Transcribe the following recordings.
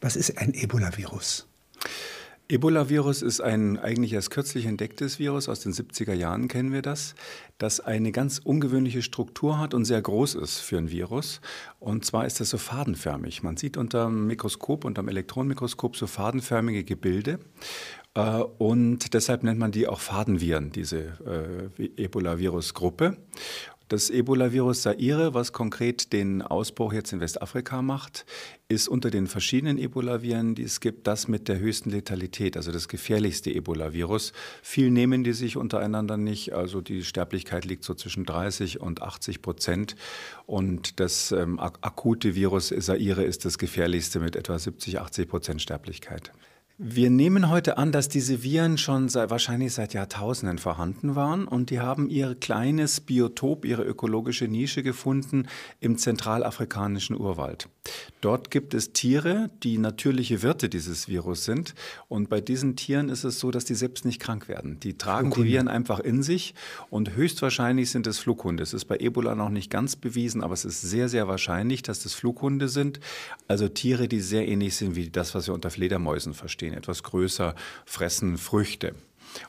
Was ist ein Ebola-Virus? Ebola-Virus ist ein eigentlich erst kürzlich entdecktes Virus, aus den 70er Jahren kennen wir das, das eine ganz ungewöhnliche Struktur hat und sehr groß ist für ein Virus. Und zwar ist das so fadenförmig. Man sieht unter dem Mikroskop, unter dem Elektronenmikroskop so fadenförmige Gebilde. Äh, und deshalb nennt man die auch Fadenviren, diese äh, Ebola-Virus-Gruppe. Das Ebola-Virus Zaire, was konkret den Ausbruch jetzt in Westafrika macht, ist unter den verschiedenen Ebola-Viren, die es gibt, das mit der höchsten Letalität, also das gefährlichste Ebola-Virus. Viel nehmen die sich untereinander nicht, also die Sterblichkeit liegt so zwischen 30 und 80 Prozent. Und das ähm, akute Virus Zaire ist das gefährlichste mit etwa 70, 80 Prozent Sterblichkeit. Wir nehmen heute an, dass diese Viren schon seit, wahrscheinlich seit Jahrtausenden vorhanden waren und die haben ihr kleines Biotop, ihre ökologische Nische gefunden im zentralafrikanischen Urwald. Dort gibt es Tiere, die natürliche Wirte dieses Virus sind. Und bei diesen Tieren ist es so, dass die selbst nicht krank werden. Die tragen Flughunde. die Viren einfach in sich und höchstwahrscheinlich sind es Flughunde. Es ist bei Ebola noch nicht ganz bewiesen, aber es ist sehr, sehr wahrscheinlich, dass das Flughunde sind. Also Tiere, die sehr ähnlich sind wie das, was wir unter Fledermäusen verstehen. Etwas größer, fressen Früchte.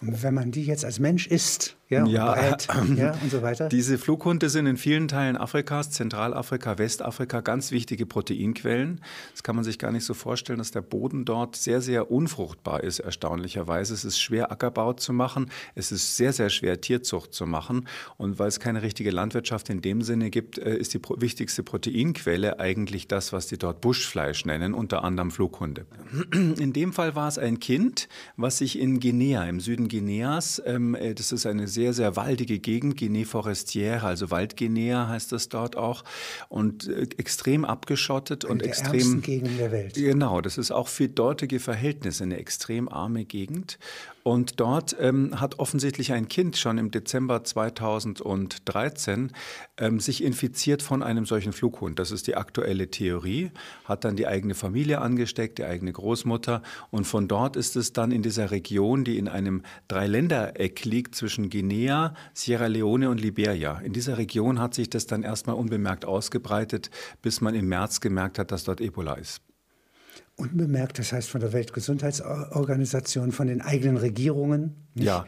Und wenn man die jetzt als Mensch isst, ja, ja, breit, ja, und so weiter. Diese Flughunde sind in vielen Teilen Afrikas, Zentralafrika, Westafrika ganz wichtige Proteinquellen. Das kann man sich gar nicht so vorstellen, dass der Boden dort sehr, sehr unfruchtbar ist, erstaunlicherweise. Es ist schwer, Ackerbau zu machen. Es ist sehr, sehr schwer, Tierzucht zu machen. Und weil es keine richtige Landwirtschaft in dem Sinne gibt, äh, ist die wichtigste Proteinquelle eigentlich das, was die dort Buschfleisch nennen, unter anderem Flughunde. In dem Fall war es ein Kind, was sich in Guinea, im Süden Guineas, ähm, äh, das ist eine sehr sehr, waldige Gegend, Guinea Forestière, also Waldguinea heißt das dort auch, und äh, extrem abgeschottet eine und der extrem. Gegenden der Welt. Genau, das ist auch für dortige Verhältnisse eine extrem arme Gegend. Und dort ähm, hat offensichtlich ein Kind schon im Dezember 2013 ähm, sich infiziert von einem solchen Flughund. Das ist die aktuelle Theorie. Hat dann die eigene Familie angesteckt, die eigene Großmutter. Und von dort ist es dann in dieser Region, die in einem Dreiländereck liegt zwischen Guinea, Sierra Leone und Liberia. In dieser Region hat sich das dann erstmal unbemerkt ausgebreitet, bis man im März gemerkt hat, dass dort Ebola ist unbemerkt, das heißt von der Weltgesundheitsorganisation, von den eigenen Regierungen? Nicht? Ja,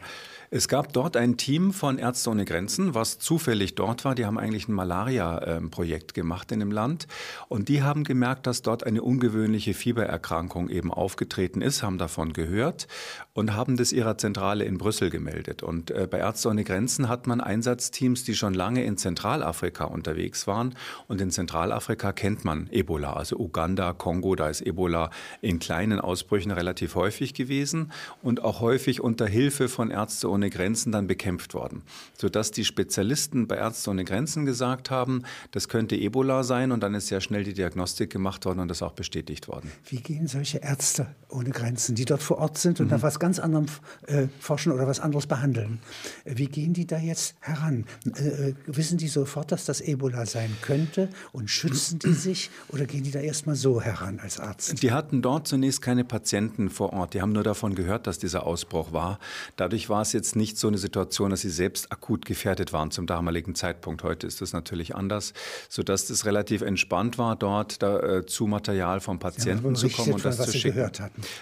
es gab dort ein Team von Ärzte ohne Grenzen, was zufällig dort war. Die haben eigentlich ein Malaria-Projekt gemacht in dem Land. Und die haben gemerkt, dass dort eine ungewöhnliche Fiebererkrankung eben aufgetreten ist, haben davon gehört und haben das ihrer Zentrale in Brüssel gemeldet. Und äh, bei Ärzte ohne Grenzen hat man Einsatzteams, die schon lange in Zentralafrika unterwegs waren. Und in Zentralafrika kennt man Ebola. Also Uganda, Kongo, da ist Ebola in kleinen Ausbrüchen relativ häufig gewesen und auch häufig unter Hilfe von Ärzte ohne ohne Grenzen dann bekämpft worden, sodass die Spezialisten bei Ärzte ohne Grenzen gesagt haben, das könnte Ebola sein und dann ist sehr schnell die Diagnostik gemacht worden und das auch bestätigt worden. Wie gehen solche Ärzte ohne Grenzen, die dort vor Ort sind und mhm. nach was ganz anderem äh, forschen oder was anderes behandeln, wie gehen die da jetzt heran? Äh, äh, wissen die sofort, dass das Ebola sein könnte und schützen die sich oder gehen die da erstmal so heran als Arzt? Die hatten dort zunächst keine Patienten vor Ort. Die haben nur davon gehört, dass dieser Ausbruch war. Dadurch war es jetzt nicht so eine Situation, dass sie selbst akut gefährdet waren zum damaligen Zeitpunkt. Heute ist das natürlich anders, sodass es relativ entspannt war, dort da, äh, zu Material vom Patienten zu kommen und das zu schicken.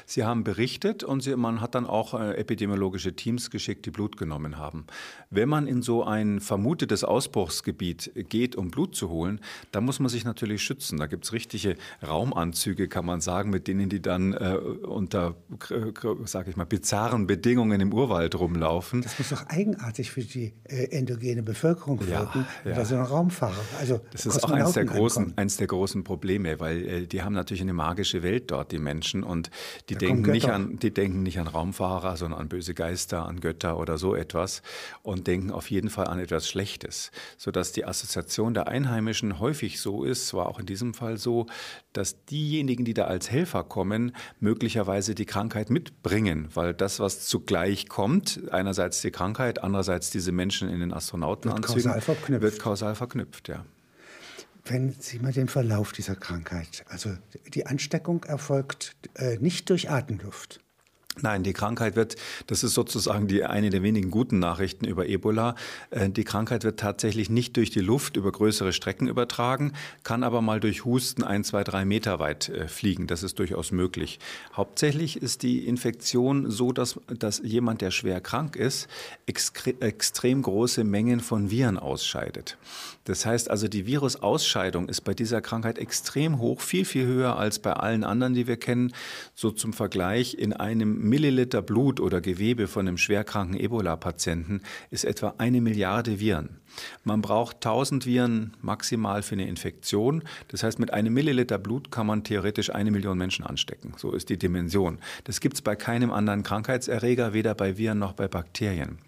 Sie, haben berichtet und sie, man hat dann auch äh, epidemiologische Teams geschickt, die Blut genommen haben. Wenn man in so ein vermutetes Ausbruchsgebiet geht, um Blut zu holen, da muss man sich natürlich schützen. Da gibt es richtige Raumanzüge, kann man sagen, mit denen die dann äh, unter, sage ich mal, bizarren Bedingungen im Urwald rumlaufen laufen. Das muss doch eigenartig für die äh, endogene Bevölkerung wirken, ja, ja. so ein Raumfahrer. Also das ist auch eins der, großen, eins der großen Probleme, weil äh, die haben natürlich eine magische Welt dort, die Menschen, und die, denken nicht, an, die denken nicht an Raumfahrer, sondern an böse Geister, an Götter oder so etwas und denken auf jeden Fall an etwas Schlechtes, sodass die Assoziation der Einheimischen häufig so ist, war auch in diesem Fall so, dass diejenigen, die da als Helfer kommen, möglicherweise die Krankheit mitbringen, weil das, was zugleich kommt, einerseits die Krankheit, andererseits diese Menschen in den Astronautenanzügen, wird kausal verknüpft. Wird kausal verknüpft, ja. Wenn Sie mal den Verlauf dieser Krankheit, also die Ansteckung erfolgt äh, nicht durch Atemluft. Nein, die Krankheit wird, das ist sozusagen die eine der wenigen guten Nachrichten über Ebola. Äh, die Krankheit wird tatsächlich nicht durch die Luft über größere Strecken übertragen, kann aber mal durch Husten ein, zwei, drei Meter weit äh, fliegen. Das ist durchaus möglich. Hauptsächlich ist die Infektion so, dass, dass jemand, der schwer krank ist, extrem große Mengen von Viren ausscheidet. Das heißt also, die Virusausscheidung ist bei dieser Krankheit extrem hoch, viel, viel höher als bei allen anderen, die wir kennen. So zum Vergleich in einem Milliliter Blut oder Gewebe von einem schwerkranken Ebola-Patienten ist etwa eine Milliarde Viren. Man braucht 1000 Viren maximal für eine Infektion. Das heißt, mit einem Milliliter Blut kann man theoretisch eine Million Menschen anstecken. So ist die Dimension. Das gibt es bei keinem anderen Krankheitserreger, weder bei Viren noch bei Bakterien.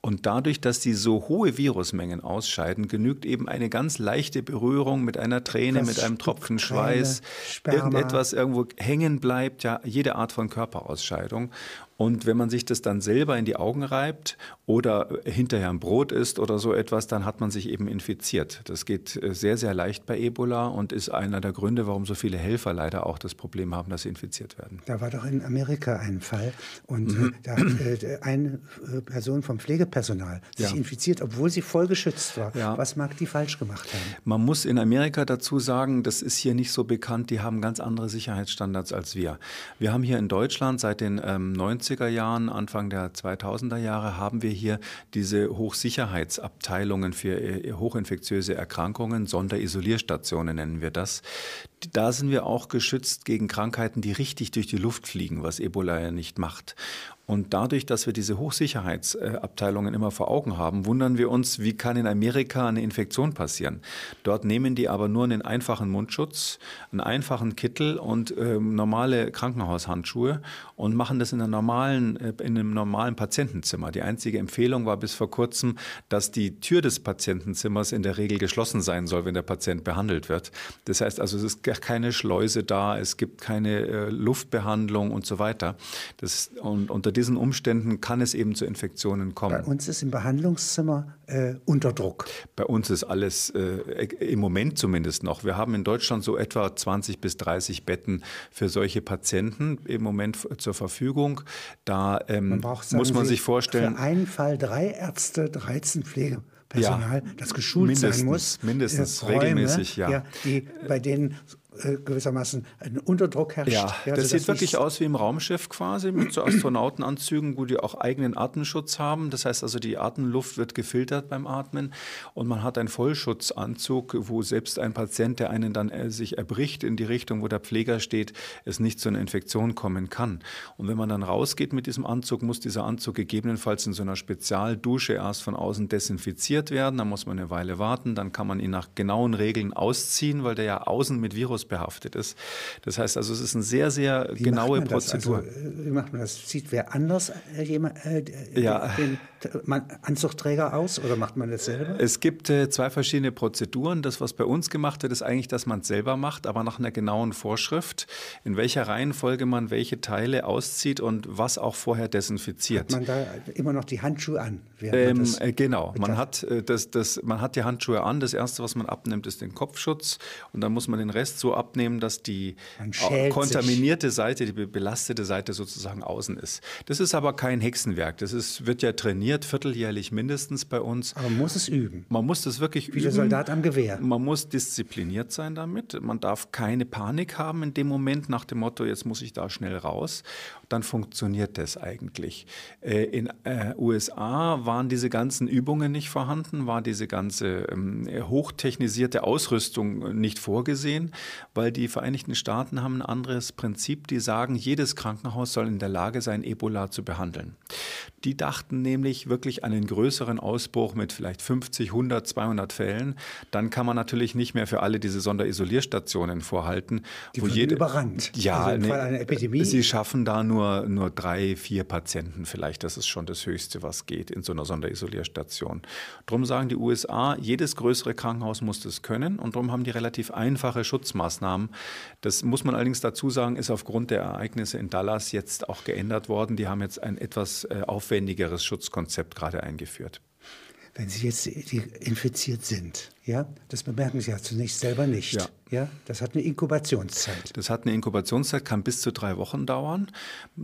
Und dadurch, dass die so hohe Virusmengen ausscheiden, genügt eben eine ganz leichte Berührung mit einer Träne, mit einem Tropfen Schweiß, irgendetwas irgendwo hängen bleibt, ja, jede Art von Körperausscheidung. Und wenn man sich das dann selber in die Augen reibt oder hinterher ein Brot isst oder so etwas, dann hat man sich eben infiziert. Das geht äh, sehr, sehr leicht bei Ebola und ist einer der Gründe, warum so viele Helfer leider auch das Problem haben, dass sie infiziert werden. Da war doch in Amerika ein Fall und mhm. da hat äh, eine äh, Person vom Pflegepersonal sich ja. infiziert, obwohl sie voll geschützt war. Ja. Was mag die falsch gemacht haben? Man muss in Amerika dazu sagen, das ist hier nicht so bekannt, die haben ganz andere Sicherheitsstandards als wir. Wir haben hier in Deutschland seit den ähm, 90 90er Jahren, Anfang der 2000er Jahre haben wir hier diese Hochsicherheitsabteilungen für äh, hochinfektiöse Erkrankungen, Sonderisolierstationen nennen wir das. Da sind wir auch geschützt gegen Krankheiten, die richtig durch die Luft fliegen, was Ebola ja nicht macht. Und dadurch, dass wir diese Hochsicherheitsabteilungen immer vor Augen haben, wundern wir uns, wie kann in Amerika eine Infektion passieren. Dort nehmen die aber nur einen einfachen Mundschutz, einen einfachen Kittel und äh, normale Krankenhaushandschuhe und machen das in, einer normalen, äh, in einem normalen Patientenzimmer. Die einzige Empfehlung war bis vor kurzem, dass die Tür des Patientenzimmers in der Regel geschlossen sein soll, wenn der Patient behandelt wird. Das heißt also, es ist keine Schleuse da, es gibt keine äh, Luftbehandlung und so weiter. Das, und unter diesen Umständen kann es eben zu Infektionen kommen. Bei uns ist im Behandlungszimmer äh, unter Druck. Bei uns ist alles äh, im Moment zumindest noch. Wir haben in Deutschland so etwa 20 bis 30 Betten für solche Patienten im Moment zur Verfügung. Da ähm, man braucht, muss man Sie, sich vorstellen. Für einen Fall drei Ärzte, 13 Pflegepersonal, ja, das geschult sein muss. Mindestens, Räume, regelmäßig, ja. ja. Die, bei denen äh, gewissermaßen ein Unterdruck herrscht. Ja, ja das sieht wirklich aus wie im Raumschiff quasi mit so Astronautenanzügen, wo die auch eigenen Atemschutz haben. Das heißt also, die Atemluft wird gefiltert beim Atmen und man hat einen Vollschutzanzug, wo selbst ein Patient, der einen dann äh, sich erbricht in die Richtung, wo der Pfleger steht, es nicht zu einer Infektion kommen kann. Und wenn man dann rausgeht mit diesem Anzug, muss dieser Anzug gegebenenfalls in so einer Spezialdusche erst von außen desinfiziert werden. Dann muss man eine Weile warten, dann kann man ihn nach genauen Regeln ausziehen, weil der ja außen mit Virus behaftet ist. Das heißt also, es ist eine sehr, sehr wie genaue Prozedur. Also, wie macht man das? Sieht wer anders äh, jemand, äh, ja. den Anzugträger aus oder macht man das selber? Es gibt äh, zwei verschiedene Prozeduren. Das, was bei uns gemacht wird, ist eigentlich, dass man es selber macht, aber nach einer genauen Vorschrift, in welcher Reihenfolge man welche Teile auszieht und was auch vorher desinfiziert. Hat man da immer noch die Handschuhe an? Ähm, äh, genau, man hat, äh, das, das, man hat die Handschuhe an. Das Erste, was man abnimmt, ist den Kopfschutz und dann muss man den Rest so abnehmen, dass die kontaminierte sich. Seite, die belastete Seite sozusagen außen ist. Das ist aber kein Hexenwerk. Das ist, wird ja trainiert, vierteljährlich mindestens bei uns. Aber man muss es üben. Man muss das wirklich Wie üben. Wie der Soldat am Gewehr. Man muss diszipliniert sein damit. Man darf keine Panik haben in dem Moment nach dem Motto, jetzt muss ich da schnell raus. Dann funktioniert das eigentlich. Äh, in äh, USA waren diese ganzen Übungen nicht vorhanden, war diese ganze ähm, hochtechnisierte Ausrüstung nicht vorgesehen, weil die Vereinigten Staaten haben ein anderes Prinzip. Die sagen, jedes Krankenhaus soll in der Lage sein, Ebola zu behandeln. Die dachten nämlich wirklich an einen größeren Ausbruch mit vielleicht 50, 100, 200 Fällen. Dann kann man natürlich nicht mehr für alle diese Sonderisolierstationen vorhalten. Die wo jede, überrannt. Ja, also im Fall einer Epidemie. Sie schaffen da nur, nur drei, vier Patienten vielleicht. Das ist schon das Höchste, was geht in so einer Sonderisolierstation. Drum sagen die USA, jedes größere Krankenhaus muss das können und darum haben die relativ einfache Schutzmaßnahmen. Das muss man allerdings dazu sagen, ist aufgrund der Ereignisse in Dallas jetzt auch geändert worden. Die haben jetzt ein etwas äh, aufwendigeres Schutzkonzept gerade eingeführt. Wenn Sie jetzt infiziert sind, ja, das bemerken Sie ja zunächst selber nicht. Ja. Ja, das hat eine Inkubationszeit. Das hat eine Inkubationszeit, kann bis zu drei Wochen dauern.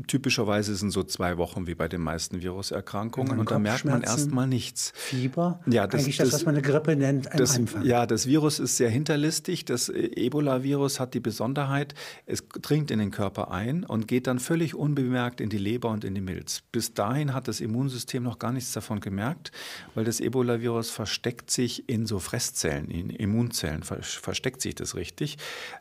Typischerweise sind so zwei Wochen wie bei den meisten Viruserkrankungen. Und da merkt man erstmal nichts. Fieber? Ja, das, Eigentlich das, das, was man eine Grippe nennt am das, Anfang. Ja, das Virus ist sehr hinterlistig. Das Ebola-Virus hat die Besonderheit, es dringt in den Körper ein und geht dann völlig unbemerkt in die Leber und in die Milz. Bis dahin hat das Immunsystem noch gar nichts davon gemerkt, weil das Ebola-Virus versteckt sich in so Fresszellen, in Immunzellen, versteckt sich das richtig.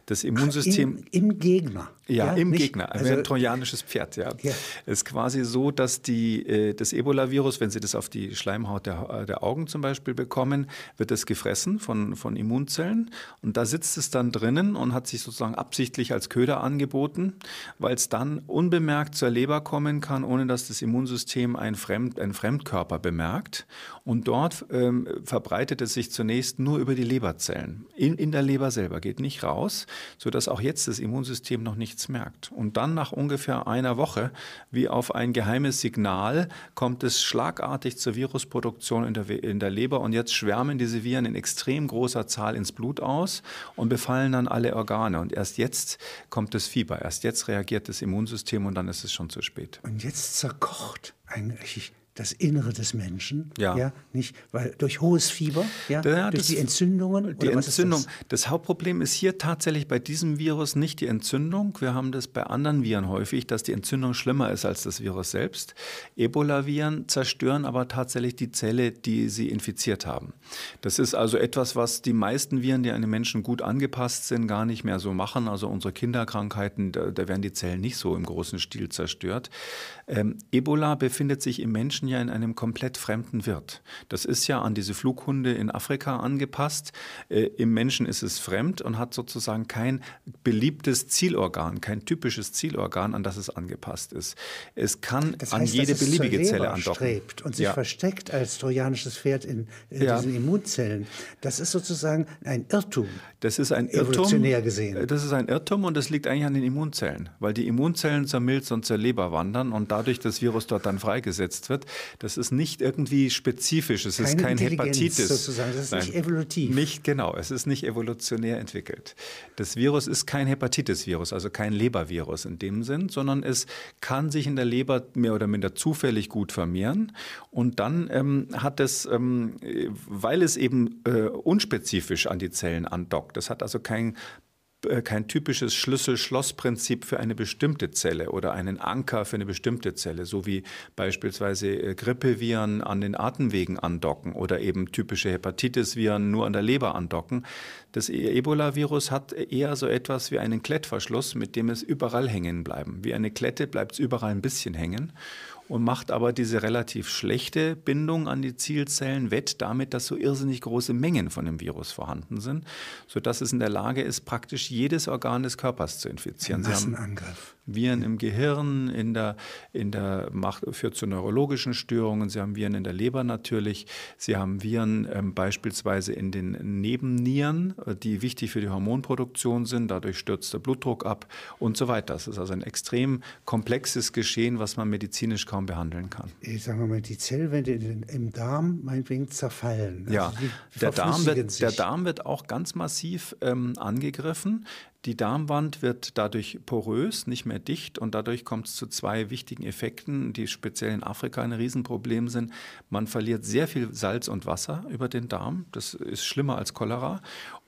Das Immunsystem. Ach, im, Im, Gegner. Ja, ja im nicht, Gegner. Also, ein trojanisches Pferd, ja. ja. Es ist quasi so, dass die, äh, das Ebola-Virus, wenn Sie das auf die Schleimhaut der, der Augen zum Beispiel bekommen, wird es gefressen von, von Immunzellen. Und da sitzt es dann drinnen und hat sich sozusagen absichtlich als Köder angeboten, weil es dann unbemerkt zur Leber kommen kann, ohne dass das Immunsystem ein, Fremd, ein Fremdkörper bemerkt. Und dort ähm, verbreitet es sich zunächst nur über die Leberzellen. In, in der Leber selber geht nicht raus, sodass auch jetzt das Immunsystem noch nichts merkt. Und dann nach ungefähr einer Woche, wie auf ein geheimes Signal, kommt es schlagartig zur Virusproduktion in der, in der Leber. Und jetzt schwärmen diese Viren in extrem großer Zahl ins Blut aus und befallen dann alle Organe. Und erst jetzt kommt das Fieber. Erst jetzt reagiert das Immunsystem und dann ist es schon zu spät. Und jetzt zerkocht eigentlich das Innere des Menschen, ja. ja, nicht, weil durch hohes Fieber, ja, ja durch das, die Entzündungen. Die Entzündung. Das? das? Hauptproblem ist hier tatsächlich bei diesem Virus nicht die Entzündung. Wir haben das bei anderen Viren häufig, dass die Entzündung schlimmer ist als das Virus selbst. Ebola-Viren zerstören aber tatsächlich die Zelle, die sie infiziert haben. Das ist also etwas, was die meisten Viren, die an den Menschen gut angepasst sind, gar nicht mehr so machen. Also unsere Kinderkrankheiten, da, da werden die Zellen nicht so im großen Stil zerstört. Ähm, Ebola befindet sich im Menschen Menschen ja in einem komplett fremden Wirt. Das ist ja an diese Flughunde in Afrika angepasst. Äh, Im Menschen ist es fremd und hat sozusagen kein beliebtes Zielorgan, kein typisches Zielorgan, an das es angepasst ist. Es kann das heißt, an jede beliebige Zelle andocken. Strebt und sich ja. versteckt als trojanisches Pferd in, in ja. diesen Immunzellen. Das ist sozusagen ein Irrtum. Das ist ein Irrtum. Evolutionär gesehen. Das ist ein Irrtum und das liegt eigentlich an den Immunzellen, weil die Immunzellen zur Milz und zur Leber wandern und dadurch das Virus dort dann freigesetzt wird. Das ist nicht irgendwie spezifisch, es Keine ist kein Hepatitis. Sozusagen. Das ist Nein, nicht evolutiv. Nicht genau, es ist nicht evolutionär entwickelt. Das Virus ist kein Hepatitis-Virus, also kein Lebervirus in dem Sinn, sondern es kann sich in der Leber mehr oder minder zufällig gut vermehren. Und dann ähm, hat es, ähm, weil es eben äh, unspezifisch an die Zellen andockt, das hat also kein äh, kein typisches Schlüssel-Schloss-Prinzip für eine bestimmte Zelle oder einen Anker für eine bestimmte Zelle, so wie beispielsweise äh, Grippeviren an den Atemwegen andocken oder eben typische Hepatitis-Viren nur an der Leber andocken. Das e- Ebola-Virus hat eher so etwas wie einen Klettverschluss, mit dem es überall hängen bleiben. Wie eine Klette bleibt es überall ein bisschen hängen und macht aber diese relativ schlechte Bindung an die Zielzellen wett damit, dass so irrsinnig große Mengen von dem Virus vorhanden sind, sodass es in der Lage ist, praktisch jedes Organ des Körpers zu infizieren. Ein Massenangriff. Viren im Gehirn, in der, in der macht, führt zu neurologischen Störungen. Sie haben Viren in der Leber natürlich. Sie haben Viren ähm, beispielsweise in den Nebennieren, äh, die wichtig für die Hormonproduktion sind. Dadurch stürzt der Blutdruck ab und so weiter. Das ist also ein extrem komplexes Geschehen, was man medizinisch kaum behandeln kann. Ich sage mal, die Zellwände im Darm meinetwegen zerfallen. Also ja, der Darm, wird, der Darm wird auch ganz massiv ähm, angegriffen. Die Darmwand wird dadurch porös, nicht mehr dicht und dadurch kommt es zu zwei wichtigen Effekten, die speziell in Afrika ein Riesenproblem sind. Man verliert sehr viel Salz und Wasser über den Darm. Das ist schlimmer als Cholera.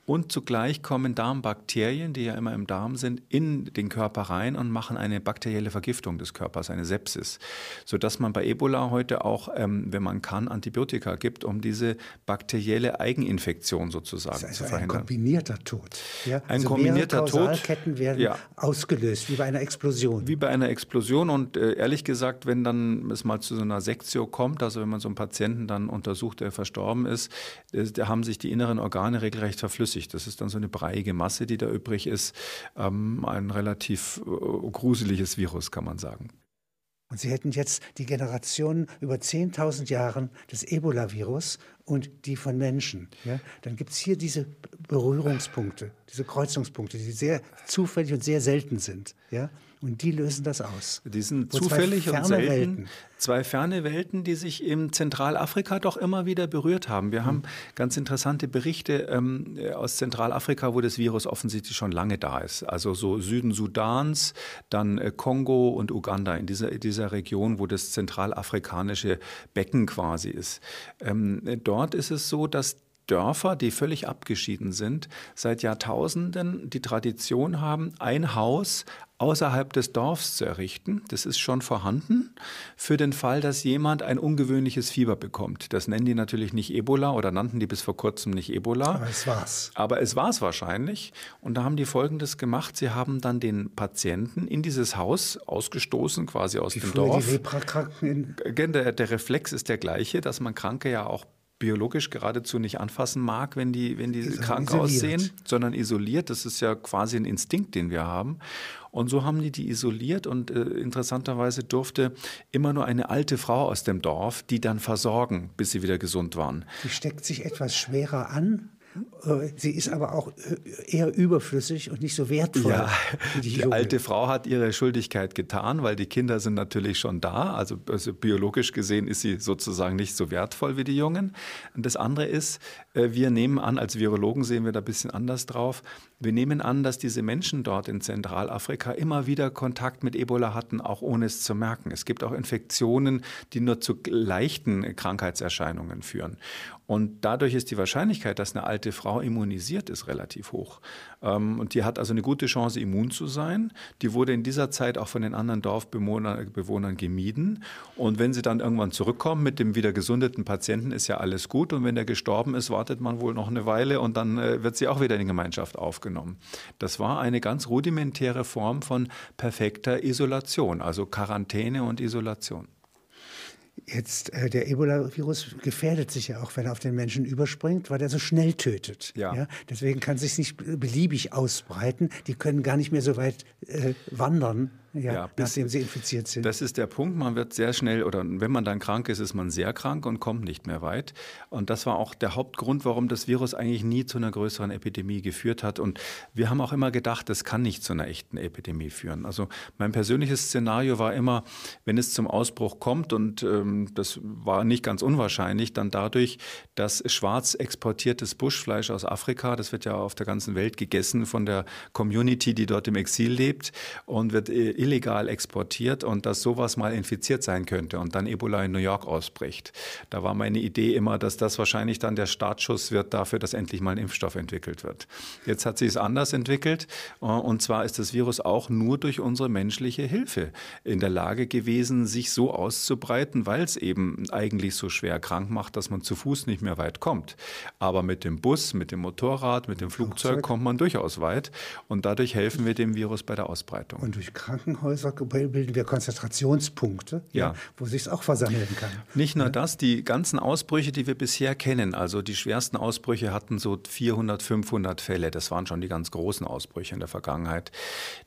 Und zugleich kommen Darmbakterien, die ja immer im Darm sind, in den Körper rein und machen eine bakterielle Vergiftung des Körpers, eine Sepsis. Sodass man bei Ebola heute auch, ähm, wenn man kann, Antibiotika gibt, um diese bakterielle Eigeninfektion sozusagen das heißt zu verhindern. Ein kombinierter Tod. Ja? Ein also kombinierter Tod. Ketten werden ja. ausgelöst, wie bei einer Explosion. Wie bei einer Explosion. Und äh, ehrlich gesagt, wenn dann es mal zu so einer Sektio kommt, also wenn man so einen Patienten dann untersucht, der verstorben ist, äh, da haben sich die inneren Organe regelrecht verflüssigt flüssig. Das ist dann so eine breiige Masse, die da übrig ist. Ähm, ein relativ äh, gruseliges Virus, kann man sagen. Und Sie hätten jetzt die Generation über 10.000 Jahren des Ebola-Virus und die von Menschen, ja, dann gibt es hier diese Berührungspunkte, diese Kreuzungspunkte, die sehr zufällig und sehr selten sind. Ja? Und die lösen das aus. Die sind Wo zufällig und selten. Welten. Zwei ferne Welten, die sich in Zentralafrika doch immer wieder berührt haben. Wir mhm. haben ganz interessante Berichte ähm, aus Zentralafrika, wo das Virus offensichtlich schon lange da ist. Also so Süden Sudans, dann äh, Kongo und Uganda, in dieser, dieser Region, wo das zentralafrikanische Becken quasi ist. Ähm, dort ist es so, dass Dörfer, die völlig abgeschieden sind, seit Jahrtausenden die Tradition haben, ein Haus außerhalb des Dorfs zu errichten. Das ist schon vorhanden für den Fall, dass jemand ein ungewöhnliches Fieber bekommt. Das nennen die natürlich nicht Ebola oder nannten die bis vor kurzem nicht Ebola. Aber es war's. Aber es war's wahrscheinlich. Und da haben die Folgendes gemacht. Sie haben dann den Patienten in dieses Haus ausgestoßen, quasi aus Wie dem Dorf. Die Leprakranken der, der Reflex ist der gleiche, dass man Kranke ja auch biologisch geradezu nicht anfassen mag, wenn die, wenn die krank isoliert. aussehen, sondern isoliert. Das ist ja quasi ein Instinkt, den wir haben. Und so haben die die isoliert und äh, interessanterweise durfte immer nur eine alte Frau aus dem Dorf die dann versorgen, bis sie wieder gesund waren. Die steckt sich etwas schwerer an sie ist aber auch äh, eher überflüssig und nicht so wertvoll. Ja, die, die alte Frau hat ihre Schuldigkeit getan, weil die Kinder sind natürlich schon da. Also, also, biologisch gesehen ist sie sozusagen nicht so wertvoll wie die Jungen. Und das andere ist, äh, wir nehmen an, als Virologen sehen wir da ein bisschen anders drauf, wir nehmen an, dass diese Menschen dort in Zentralafrika immer wieder Kontakt mit Ebola hatten, auch ohne es zu merken. Es gibt auch Infektionen, die nur zu leichten Krankheitserscheinungen führen. Und dadurch ist die Wahrscheinlichkeit, dass eine alte Frau immunisiert ist, relativ hoch. Ähm, und die hat also eine gute Chance, immun zu sein. Die wurde in dieser Zeit auch von den anderen Dorfbewohnern gemieden. Und wenn sie dann irgendwann zurückkommen mit dem wieder gesundeten Patienten, ist ja alles gut. Und wenn der gestorben ist, wartet man wohl noch eine Weile und dann äh, wird sie auch wieder in die Gemeinschaft aufgenommen. Das war eine ganz rudimentäre Form von perfekter Isolation, also Quarantäne und Isolation. Jetzt, äh, der Ebola-Virus gefährdet sich ja auch, wenn er auf den Menschen überspringt, weil er so schnell tötet. Ja. ja? Deswegen kann es sich nicht beliebig ausbreiten. Die können gar nicht mehr so weit äh, wandern ja, ja nachdem sie infiziert sind. Das ist der Punkt. Man wird sehr schnell, oder wenn man dann krank ist, ist man sehr krank und kommt nicht mehr weit. Und das war auch der Hauptgrund, warum das Virus eigentlich nie zu einer größeren Epidemie geführt hat. Und wir haben auch immer gedacht, das kann nicht zu einer echten Epidemie führen. Also mein persönliches Szenario war immer, wenn es zum Ausbruch kommt, und ähm, das war nicht ganz unwahrscheinlich, dann dadurch, dass schwarz exportiertes Buschfleisch aus Afrika, das wird ja auf der ganzen Welt gegessen von der Community, die dort im Exil lebt und wird äh, illegal exportiert und dass sowas mal infiziert sein könnte und dann Ebola in New York ausbricht. Da war meine Idee immer, dass das wahrscheinlich dann der Startschuss wird dafür, dass endlich mal ein Impfstoff entwickelt wird. Jetzt hat sich es anders entwickelt äh, und zwar ist das Virus auch nur durch unsere menschliche Hilfe in der Lage gewesen, sich so auszubreiten, weil es eben eigentlich so schwer krank macht, dass man zu Fuß nicht mehr weit kommt. Aber mit dem Bus, mit dem Motorrad, mit dem Flugzeug kommt man durchaus weit und dadurch helfen wir dem Virus bei der Ausbreitung. Und durch Krankenhäuser Krankenhäuser bilden wir Konzentrationspunkte, ja. ja wo sich es auch versammeln kann. Nicht nur das, die ganzen Ausbrüche, die wir bisher kennen, also die schwersten Ausbrüche hatten so 400, 500 Fälle. Das waren schon die ganz großen Ausbrüche in der Vergangenheit.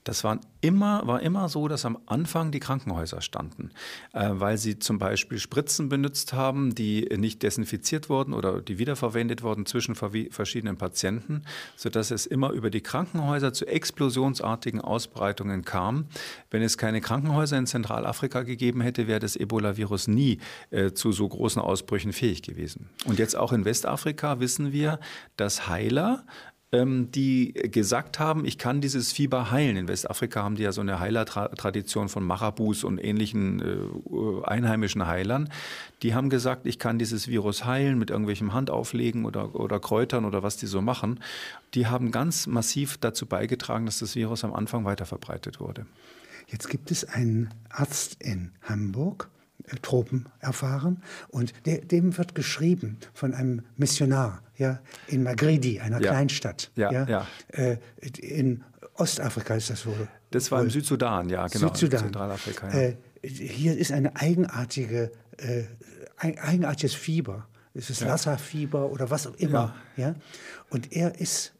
Das waren immer, war immer so, dass am Anfang die Krankenhäuser standen, äh, weil sie zum Beispiel Spritzen benutzt haben, die nicht desinfiziert wurden oder die wiederverwendet wurden zwischen verschiedenen Patienten, sodass es immer über die Krankenhäuser zu explosionsartigen Ausbreitungen kam. Wenn es keine Krankenhäuser in Zentralafrika gegeben hätte, wäre das Ebola-Virus nie äh, zu so großen Ausbrüchen fähig gewesen. Und jetzt auch in Westafrika wissen wir, dass Heiler ähm, die gesagt haben, ich kann dieses Fieber heilen. In Westafrika haben die ja so eine Heilertradition von Marabus und ähnlichen äh, einheimischen Heilern. Die haben gesagt, ich kann dieses Virus heilen mit irgendwelchem Handauflegen oder, oder Kräutern oder was die so machen. Die haben ganz massiv dazu beigetragen, dass das Virus am Anfang weiter verbreitet wurde. Jetzt gibt es einen Arzt in Hamburg, äh, Tropen erfahren. Und der, dem wird geschrieben von einem Missionar ja, in Magredi, einer ja. Kleinstadt. Ja, ja, ja. Äh, in Ostafrika ist das wohl. Das war im Südsudan, ja, genau. Südsudan. Zentralafrika. Äh, hier ist eine eigenartige, äh, ein eigenartiges Fieber. Es ist. Lassa-Fieber oder was auch immer. Ja. Und er ist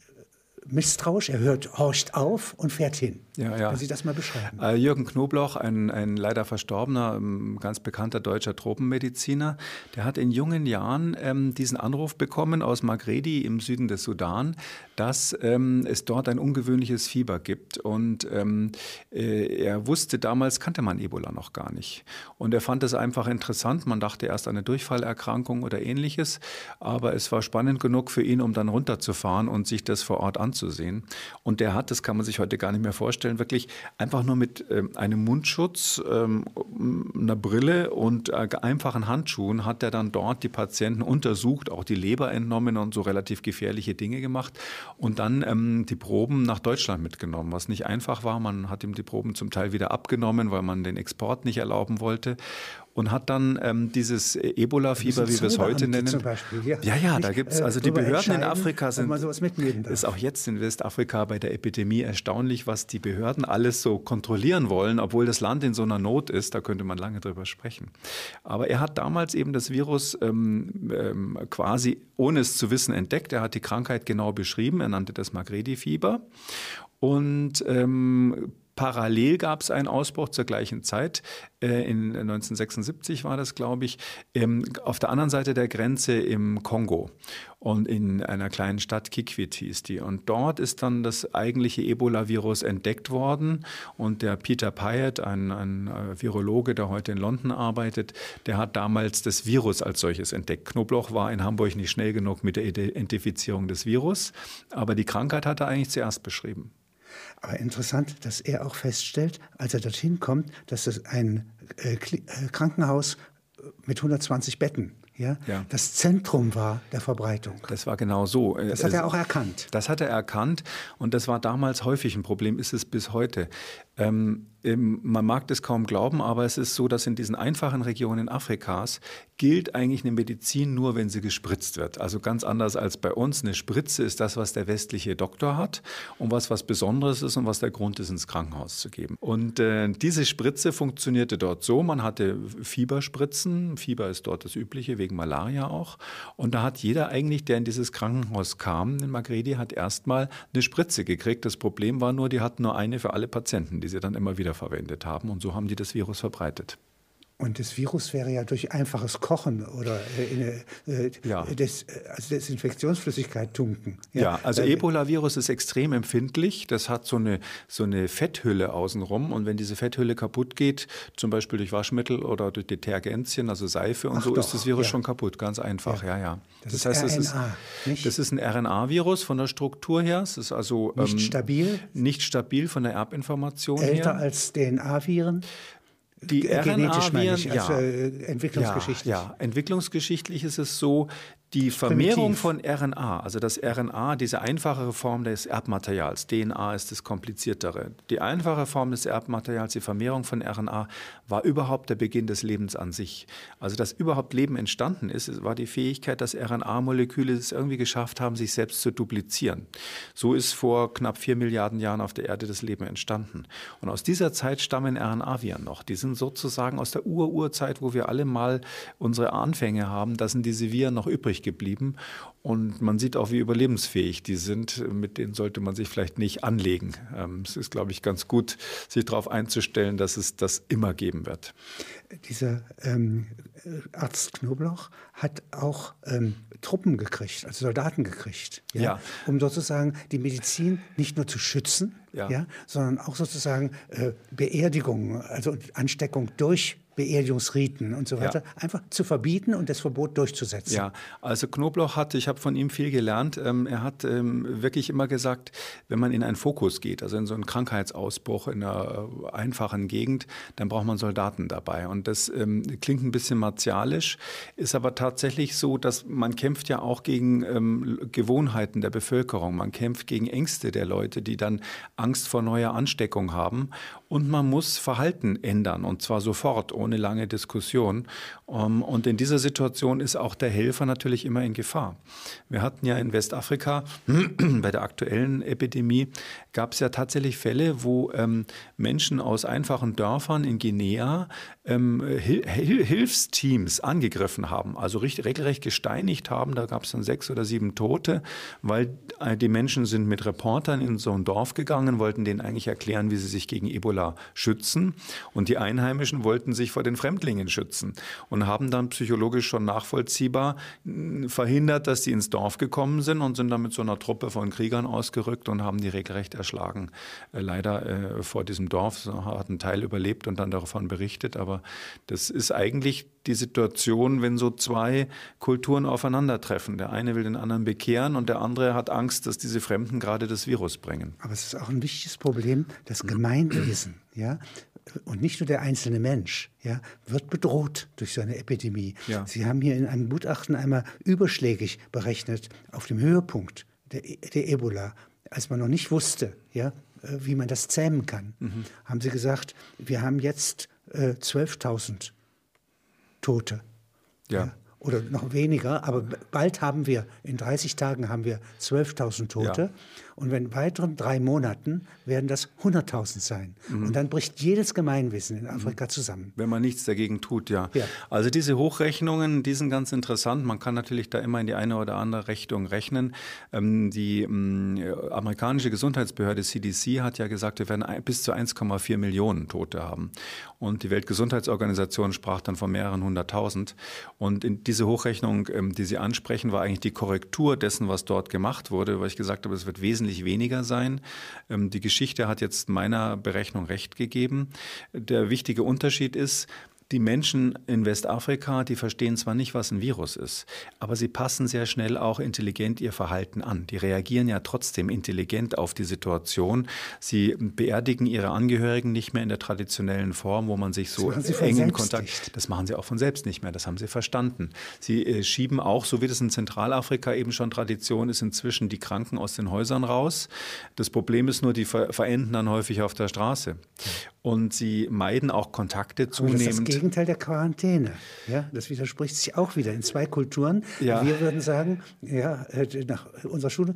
misstrauisch, er hört, horcht auf und fährt hin. Ja, ja. Können Sie das mal beschreiben? Äh, Jürgen Knobloch, ein, ein leider verstorbener, ähm, ganz bekannter deutscher Tropenmediziner, der hat in jungen Jahren ähm, diesen Anruf bekommen aus Magredi im Süden des Sudan, dass ähm, es dort ein ungewöhnliches Fieber gibt. Und ähm, äh, er wusste, damals kannte man Ebola noch gar nicht. Und er fand es einfach interessant. Man dachte erst an eine Durchfallerkrankung oder ähnliches. Aber es war spannend genug für ihn, um dann runterzufahren und sich das vor Ort anzusehen. Und der hat, das kann man sich heute gar nicht mehr vorstellen, wirklich einfach nur mit ähm, einem Mundschutz, ähm, einer Brille und äh, einfachen Handschuhen hat er dann dort die Patienten untersucht, auch die Leber entnommen und so relativ gefährliche Dinge gemacht und dann ähm, die Proben nach Deutschland mitgenommen, was nicht einfach war. Man hat ihm die Proben zum Teil wieder abgenommen, weil man den Export nicht erlauben wollte und hat dann ähm, dieses Ebola-Fieber, wie wir es heute nennen. Zum Beispiel, ja. ja, ja, da gibt es, also die Behörden in Afrika sind, sowas ist auch jetzt in Westafrika bei der Epidemie erstaunlich, was die Behörden alles so kontrollieren wollen, obwohl das Land in so einer Not ist, da könnte man lange drüber sprechen. Aber er hat damals eben das Virus ähm, ähm, quasi ohne es zu wissen entdeckt. Er hat die Krankheit genau beschrieben, er nannte das Magredi-Fieber. Und ähm, Parallel gab es einen Ausbruch zur gleichen Zeit, äh, in 1976 war das, glaube ich, ähm, auf der anderen Seite der Grenze im Kongo und in einer kleinen Stadt Kikwit hieß die. Und dort ist dann das eigentliche Ebola-Virus entdeckt worden und der Peter Pyatt, ein, ein äh, Virologe, der heute in London arbeitet, der hat damals das Virus als solches entdeckt. Knobloch war in Hamburg nicht schnell genug mit der Identifizierung des Virus, aber die Krankheit hat er eigentlich zuerst beschrieben. Aber interessant, dass er auch feststellt, als er dorthin kommt, dass es ein äh, äh Krankenhaus mit 120 Betten ja, ja, das Zentrum war der Verbreitung. Das war genau so. Das hat er auch erkannt. Das hat er erkannt und das war damals häufig ein Problem, ist es bis heute. Ähm, man mag das kaum glauben, aber es ist so, dass in diesen einfachen Regionen Afrikas gilt eigentlich eine Medizin nur, wenn sie gespritzt wird. Also ganz anders als bei uns. Eine Spritze ist das, was der westliche Doktor hat und was was Besonderes ist und was der Grund ist, ins Krankenhaus zu geben. Und äh, diese Spritze funktionierte dort so. Man hatte Fieberspritzen. Fieber ist dort das Übliche, wegen Malaria auch. Und da hat jeder eigentlich, der in dieses Krankenhaus kam, in Magredi, hat erstmal eine Spritze gekriegt. Das Problem war nur, die hatten nur eine für alle Patienten, die sie dann immer wieder verwendet haben. Und so haben die das Virus verbreitet. Und das Virus wäre ja durch einfaches Kochen oder äh, äh, ja. des, also Desinfektionsflüssigkeit tunken. Ja, ja also äh, Ebola-Virus ist extrem empfindlich. Das hat so eine, so eine Fetthülle außenrum. Und wenn diese Fetthülle kaputt geht, zum Beispiel durch Waschmittel oder durch Detergenzien, also Seife und Ach so, doch, ist das Virus ja. schon kaputt. Ganz einfach, ja, ja. Das, das heißt, ist RNA, das ist, das ist ein RNA-Virus von der Struktur her. Es ist also nicht ähm, stabil. Nicht stabil von der Erbinformation Älter her. Älter als DNA-Viren. Die RNA-Viren, ja, also, äh, entwicklungsgeschichtlich. Ja, ja, entwicklungsgeschichtlich ist es so, die Vermehrung Primitiv. von RNA, also das RNA, diese einfachere Form des Erbmaterials, DNA ist das kompliziertere. Die einfache Form des Erbmaterials, die Vermehrung von RNA, war überhaupt der Beginn des Lebens an sich. Also dass überhaupt Leben entstanden ist, war die Fähigkeit, dass RNA-Moleküle es irgendwie geschafft haben, sich selbst zu duplizieren. So ist vor knapp vier Milliarden Jahren auf der Erde das Leben entstanden. Und aus dieser Zeit stammen RNA-Viren noch. Die sind sozusagen aus der Ur-Urzeit, wo wir alle mal unsere Anfänge haben, da sind diese Viren noch übrig geblieben. Und man sieht auch, wie überlebensfähig die sind. Mit denen sollte man sich vielleicht nicht anlegen. Ähm, es ist, glaube ich, ganz gut, sich darauf einzustellen, dass es das immer geben wird. Dieser ähm, Arzt Knobloch hat auch ähm, Truppen gekriegt, also Soldaten gekriegt, ja, ja. um sozusagen die Medizin nicht nur zu schützen, ja sondern auch sozusagen äh, Beerdigungen, also Ansteckung durch Beerdigungsriten und so weiter, ja. einfach zu verbieten und das Verbot durchzusetzen. Ja, also Knobloch hat, ich habe von ihm viel gelernt, ähm, er hat ähm, wirklich immer gesagt, wenn man in einen Fokus geht, also in so einen Krankheitsausbruch in einer äh, einfachen Gegend, dann braucht man Soldaten dabei. Und das ähm, klingt ein bisschen martialisch, ist aber tatsächlich so, dass man kämpft ja auch gegen ähm, Gewohnheiten der Bevölkerung, man kämpft gegen Ängste der Leute, die dann Angst vor neuer Ansteckung haben und man muss Verhalten ändern und zwar sofort, ohne lange Diskussion. Ähm, und in dieser Situation ist auch der Helfer natürlich immer in Gefahr. Wir hatten ja in Westafrika bei der aktuellen Epidemie gab es ja tatsächlich Fälle, wo ähm, Menschen aus einfachen Dörfern in Guinea ähm, Hil Hilfsteams angegriffen haben, also regelrecht gesteinigt haben. Da gab es dann sechs oder sieben Tote, weil äh, die Menschen sind mit Reportern in so ein Dorf gegangen, wollten denen eigentlich erklären, wie sie sich gegen Ebola schützen. Und die Einheimischen wollten sich vor den Fremdlingen schützen und haben dann psychologisch schon nachvollziehbar verhindert, dass sie ins Dorf gekommen sind und sind dann mit so einer Truppe von Kriegern ausgerückt und haben die regelrecht erschlagen. Äh, leider äh, vor diesem Dorf so, hat ein Teil überlebt und dann davon berichtet, aber das ist eigentlich die Situation, wenn so zwei Kulturen aufeinandertreffen. Der eine will den anderen bekehren und der andere hat Angst, dass diese Fremden gerade das Virus bringen. Aber es ist auch ein wichtiges Problem, das Gemeinwesen, ja, und nicht nur der einzelne Mensch, ja, wird bedroht durch so eine Epidemie. Ja. Sie haben hier in einem Gutachten einmal überschlägig berechnet, auf dem Höhepunkt der, der Ebola, als man noch nicht wusste, ja, äh, wie man das zähmen kann, mhm. haben sie gesagt, wir haben jetzt äh, 12.000 Tote. Ja. ja. Oder noch weniger, aber bald haben wir, in 30 Tagen haben wir 12.000 Tote. Ja. Und in weiteren drei Monaten werden das 100.000 sein. Mhm. Und dann bricht jedes Gemeinwesen in Afrika mhm. zusammen. Wenn man nichts dagegen tut, ja. ja. Also diese Hochrechnungen, die sind ganz interessant. Man kann natürlich da immer in die eine oder andere Richtung rechnen. Ähm, die ähm, amerikanische Gesundheitsbehörde CDC hat ja gesagt, wir werden bis zu 1,4 Millionen Tote haben. Und die Weltgesundheitsorganisation sprach dann von mehreren hunderttausend. Und diese Hochrechnung, ähm, die Sie ansprechen, war eigentlich die Korrektur dessen, was dort gemacht wurde, weil ich gesagt habe, es wird wesentlich wesentlich weniger sein. Ähm, die Geschichte hat jetzt meiner Berechnung recht gegeben. Der wichtige Unterschied ist, die Menschen in Westafrika, die verstehen zwar nicht, was ein Virus ist, aber sie passen sehr schnell auch intelligent ihr Verhalten an. Die reagieren ja trotzdem intelligent auf die Situation. Sie beerdigen ihre Angehörigen nicht mehr in der traditionellen Form, wo man sich so eng in Kontakt. Nicht. Das machen sie auch von selbst nicht mehr. Das haben sie verstanden. Sie äh, schieben auch, so wie das in Zentralafrika eben schon Tradition ist, inzwischen die Kranken aus den Häusern raus. Das Problem ist nur, die ver verenden dann häufig auf der Straße. Und sie meiden auch Kontakte zunehmend. Gegenteil der Quarantäne. Ja, das widerspricht sich auch wieder in zwei Kulturen. Ja. Wir würden sagen, ja, äh, nach unserer Schule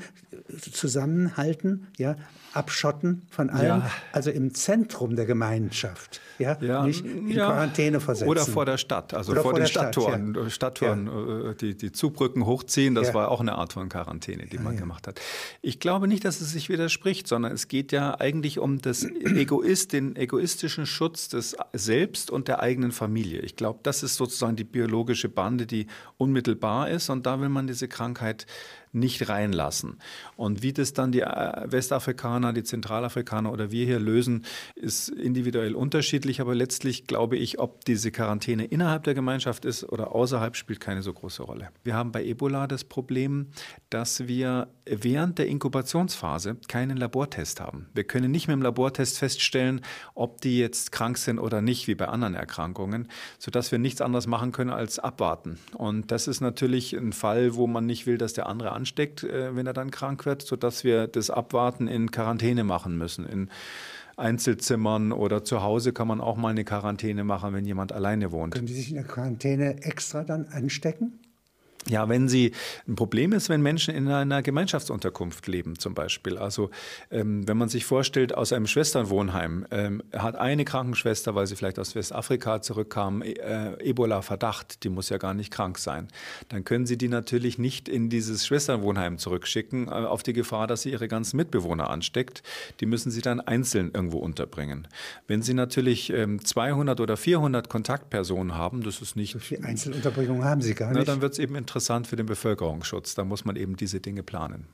zusammenhalten, ja, abschotten von allem, ja. also im Zentrum der Gemeinschaft, ja, ja nicht in ja. Quarantäne versetzen. Oder vor der Stadt, also vor, vor, den Stadttoren, Stadt, Stadttoren äh, die, die Zugbrücken hochziehen, das war auch eine Art von Quarantäne, die man gemacht hat. Ich glaube nicht, dass es sich widerspricht, sondern es geht ja eigentlich um das Egoist, den egoistischen Schutz des Selbst und der eigenen Familie. Ich glaube, das ist sozusagen die biologische Bande, die unmittelbar ist und da will man diese Krankheit nicht reinlassen. Und wie das dann die äh, Westafrikaner, die Zentralafrikaner oder wir hier lösen, ist individuell unterschiedlich. Aber letztlich glaube ich, ob diese Quarantäne innerhalb der Gemeinschaft ist oder außerhalb, spielt keine so große Rolle. Wir haben bei Ebola das Problem, dass wir während der Inkubationsphase keinen Labortest haben. Wir können nicht mit dem Labortest feststellen, ob die jetzt krank sind oder nicht, wie bei anderen Erkrankungen, sodass wir nichts anderes machen können als abwarten. Und das ist natürlich ein Fall, wo man nicht will, dass der andere ansteckt, äh, wenn er dann krank wird, sodass wir das Abwarten in Quarantäne machen müssen. In Einzelzimmern oder zu Hause kann man auch mal eine Quarantäne machen, wenn jemand alleine wohnt. Können die sich in der Quarantäne extra dann anstecken? Ja, wenn sie ein Problem ist, wenn Menschen in einer Gemeinschaftsunterkunft leben, zum Beispiel. Also ähm, wenn man sich vorstellt, aus einem Schwesternwohnheim ähm, hat eine Krankenschwester, weil sie vielleicht aus Westafrika zurückkam, äh, Ebola-Verdacht, die muss ja gar nicht krank sein. Dann können sie die natürlich nicht in dieses Schwesternwohnheim zurückschicken, äh, auf die Gefahr, dass sie ihre ganzen Mitbewohner ansteckt. Die müssen sie dann einzeln irgendwo unterbringen. Wenn sie natürlich ähm, 200 oder 400 Kontaktpersonen haben, das ist nicht. So viele Einzelunterbringungen haben sie gar nicht. Na, dann wird es eben interessant interessant für den Bevölkerungsschutz. Da muss man eben diese Dinge planen.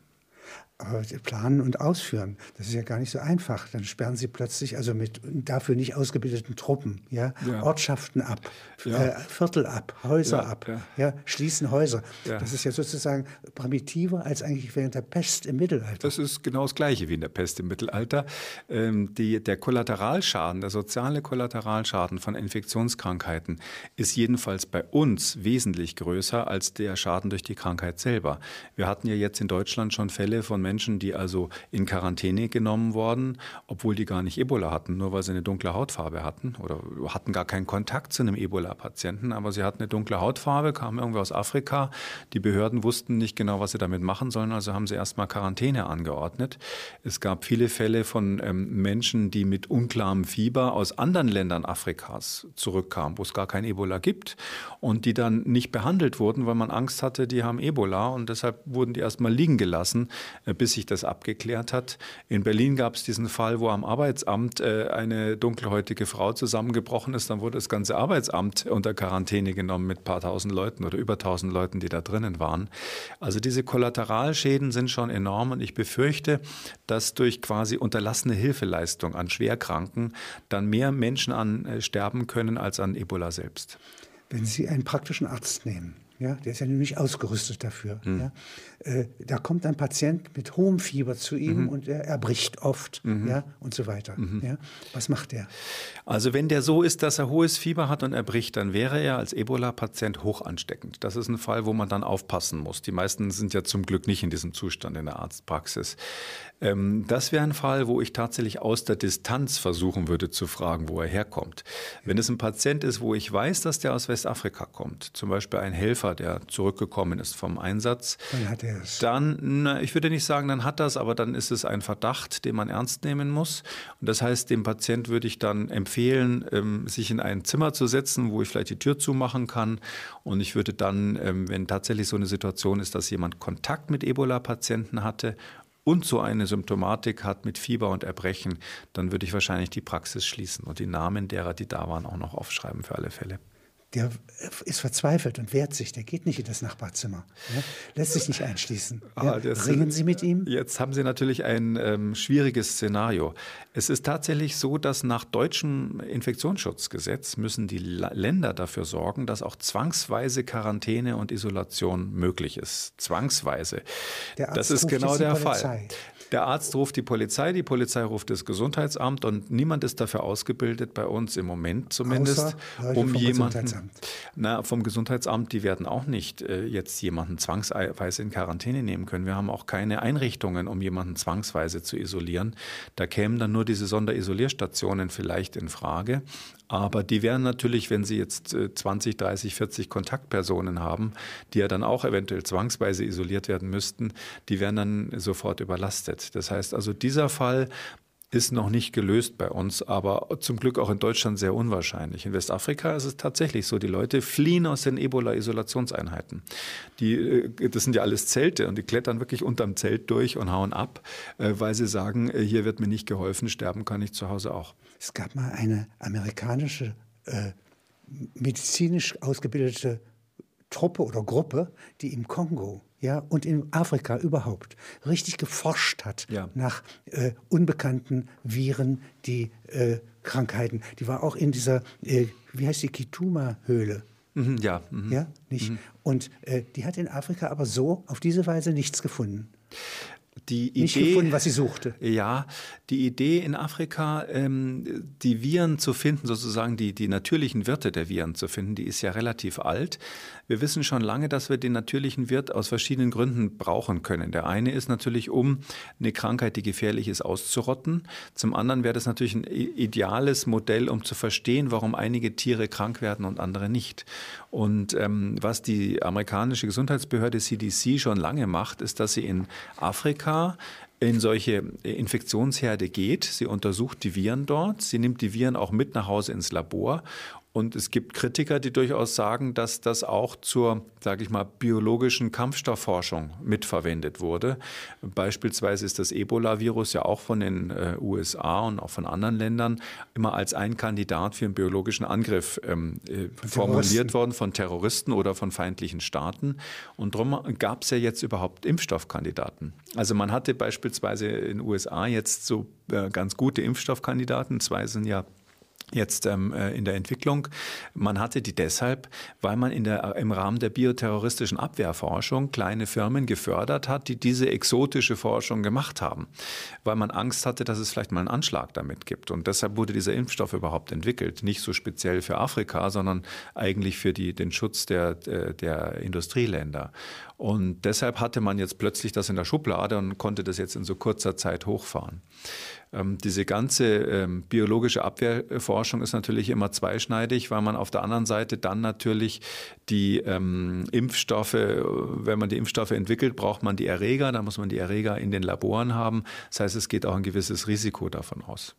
Aber planen und ausführen, das ist ja gar nicht so einfach. Dann sperren sie plötzlich, also mit dafür nicht ausgebildeten Truppen, ja, ja. Ortschaften ab, ja. äh, Viertel ab, Häuser ab, ja. schließen Häuser. Das ist ja sozusagen primitiver als eigentlich während der Pest im Mittelalter. Das ist genau das Gleiche wie in der Pest im Mittelalter. Ähm, die, der Kollateralschaden, der soziale Kollateralschaden von Infektionskrankheiten ist jedenfalls bei uns wesentlich größer als der Schaden durch die Krankheit selber. Wir hatten ja jetzt in Deutschland schon Fälle von Menschen, die also in Quarantäne genommen wurden, obwohl die gar nicht Ebola hatten, nur weil sie eine dunkle Hautfarbe hatten oder hatten gar keinen Kontakt zu einem Ebola-Patienten, aber sie hatten eine dunkle Hautfarbe, kamen irgendwie aus Afrika. Die Behörden wussten nicht genau, was sie damit machen sollen, also haben sie erstmal Quarantäne angeordnet. Es gab viele Fälle von ähm, Menschen, die mit unklarem Fieber aus anderen Ländern Afrikas zurückkamen, wo es gar kein Ebola gibt und die dann nicht behandelt wurden, weil man Angst hatte, die haben Ebola und deshalb wurden die erstmal liegen gelassen, äh, bis sich das abgeklärt hat. In Berlin gab es diesen Fall, wo am Arbeitsamt äh, eine dunkelhäutige Frau zusammengebrochen ist. Dann wurde das ganze Arbeitsamt unter Quarantäne genommen mit ein paar tausend Leuten oder über tausend Leuten, die da drinnen waren. Also diese Kollateralschäden sind schon enorm und ich befürchte, dass durch quasi unterlassene Hilfeleistung an Schwerkranken dann mehr Menschen an äh, sterben können als an Ebola selbst. Wenn Sie einen praktischen Arzt nehmen, ja, der ist ja nämlich ausgerüstet dafür. Mhm. Ja. Äh, da kommt ein Patient mit hohem Fieber zu ihm mhm. und er erbricht oft mhm. ja, und so weiter. Mhm. Ja. Was macht er? Also wenn der so ist, dass er hohes Fieber hat und erbricht, dann wäre er als Ebola-Patient hoch ansteckend. Das ist ein Fall, wo man dann aufpassen muss. Die meisten sind ja zum Glück nicht in diesem Zustand in der Arztpraxis. Ähm, das wäre ein Fall, wo ich tatsächlich aus der Distanz versuchen würde zu fragen, wo er herkommt. Wenn es ein Patient ist, wo ich weiß, dass der aus Westafrika kommt, zum Beispiel ein Helfer, der zurückgekommen ist vom Einsatz, dann hat er es. Dann, na, ich würde nicht sagen, dann hat das, aber dann ist es ein Verdacht, den man ernst nehmen muss. Und das heißt, dem Patient würde ich dann empfehlen, ähm, sich in ein Zimmer zu setzen, wo ich vielleicht die Tür zumachen kann. Und ich würde dann, ähm, wenn tatsächlich so eine Situation ist, dass jemand Kontakt mit Ebola-Patienten hatte und so eine Symptomatik hat mit Fieber und Erbrechen, dann würde ich wahrscheinlich die Praxis schließen und die Namen derer, die da waren, auch noch aufschreiben für alle Fälle der ist verzweifelt und wehrt sich, der geht nicht in das Nachbarzimmer, ja? lässt sich nicht einschließen. Ja? Ah, Ringen Sie mit ihm? Jetzt haben Sie natürlich ein ähm, schwieriges Szenario. Es ist tatsächlich so, dass nach deutschem Infektionsschutzgesetz müssen die Länder dafür sorgen, dass auch zwangsweise Quarantäne und Isolation möglich ist. Zwangsweise. das ist genau der Fall. Der Arzt ruft die Polizei, die Polizei ruft das Gesundheitsamt und niemand ist dafür ausgebildet, bei uns im Moment zumindest, um jemanden. Na, vom Gesundheitsamt, die werden auch nicht äh, jetzt jemanden zwangsweise in Quarantäne nehmen können. Wir haben auch keine Einrichtungen, um jemanden zwangsweise zu isolieren. Da kämen dann nur diese Sonderisolierstationen vielleicht in Frage. Aber die wären natürlich, wenn Sie jetzt 20, 30, 40 Kontaktpersonen haben, die ja dann auch eventuell zwangsweise isoliert werden müssten, die wären dann sofort überlastet. Das heißt also, dieser Fall ist noch nicht gelöst bei uns, aber zum Glück auch in Deutschland sehr unwahrscheinlich. In Westafrika ist es tatsächlich so, die Leute fliehen aus den Ebola-Isolationseinheiten. Äh, das sind ja alles Zelte und die klettern wirklich unterm Zelt durch und hauen ab, äh, weil sie sagen, äh, hier wird mir nicht geholfen, sterben kann ich zu Hause auch. Es gab mal eine amerikanische äh, medizinisch ausgebildete Truppe oder Gruppe, die im Kongo ja, und in Afrika überhaupt richtig geforscht hat ja. nach äh, unbekannten Viren, die äh, Krankheiten. Die war auch in dieser, äh, wie heißt die, Kituma-Höhle. Mhm, ja. Mhm. Ja, nicht? Mhm. Und äh, die hat in Afrika aber so auf diese Weise nichts gefunden die Idee, nicht gefunden, was sie suchte. Ja, die Idee in Afrika, ähm, die Viren zu finden, sozusagen die, die natürlichen Wirte der Viren zu finden, die ist ja relativ alt. Wir wissen schon lange, dass wir den natürlichen Wirt aus verschiedenen Gründen brauchen können. Der eine ist natürlich, um eine Krankheit, die gefährlich ist, auszurotten. Zum anderen wäre das natürlich ein ideales Modell, um zu verstehen, warum einige Tiere krank werden und andere nicht. Und ähm, was die amerikanische Gesundheitsbehörde CDC schon lange macht, ist, dass sie in Afrika in solche Infektionsherde geht. Sie untersucht die Viren dort. Sie nimmt die Viren auch mit nach Hause ins Labor und es gibt Kritiker, die durchaus sagen, dass das auch zur, sage ich mal, biologischen Kampfstoffforschung mitverwendet wurde. Beispielsweise ist das Ebola-Virus ja auch von den äh, USA und auch von anderen Ländern immer als ein Kandidat für einen biologischen Angriff ähm, äh, formuliert worden von Terroristen oder von feindlichen Staaten. Und darum gab es ja jetzt überhaupt Impfstoffkandidaten. Also man hatte beispielsweise in den USA jetzt so äh, ganz gute Impfstoffkandidaten. Zwei sind ja jetzt ähm, äh, in der Entwicklung. Man hatte die deshalb, weil man in der, im Rahmen der bioterroristischen Abwehrforschung kleine Firmen gefördert hat, die diese exotische Forschung gemacht haben, weil man Angst hatte, dass es vielleicht mal einen Anschlag damit gibt. Und deshalb wurde dieser Impfstoff überhaupt entwickelt. Nicht so speziell für Afrika, sondern eigentlich für die, den Schutz der, der Industrieländer. Und deshalb hatte man jetzt plötzlich das in der Schublade und konnte das jetzt in so kurzer Zeit hochfahren. Ähm, diese ganze ähm, biologische Abwehrforschung ist natürlich immer zweischneidig, weil man auf der anderen Seite dann natürlich die ähm, Impfstoffe, wenn man die Impfstoffe entwickelt, braucht man die Erreger, da muss man die Erreger in den Laboren haben. Das heißt, es geht auch ein gewisses Risiko davon aus.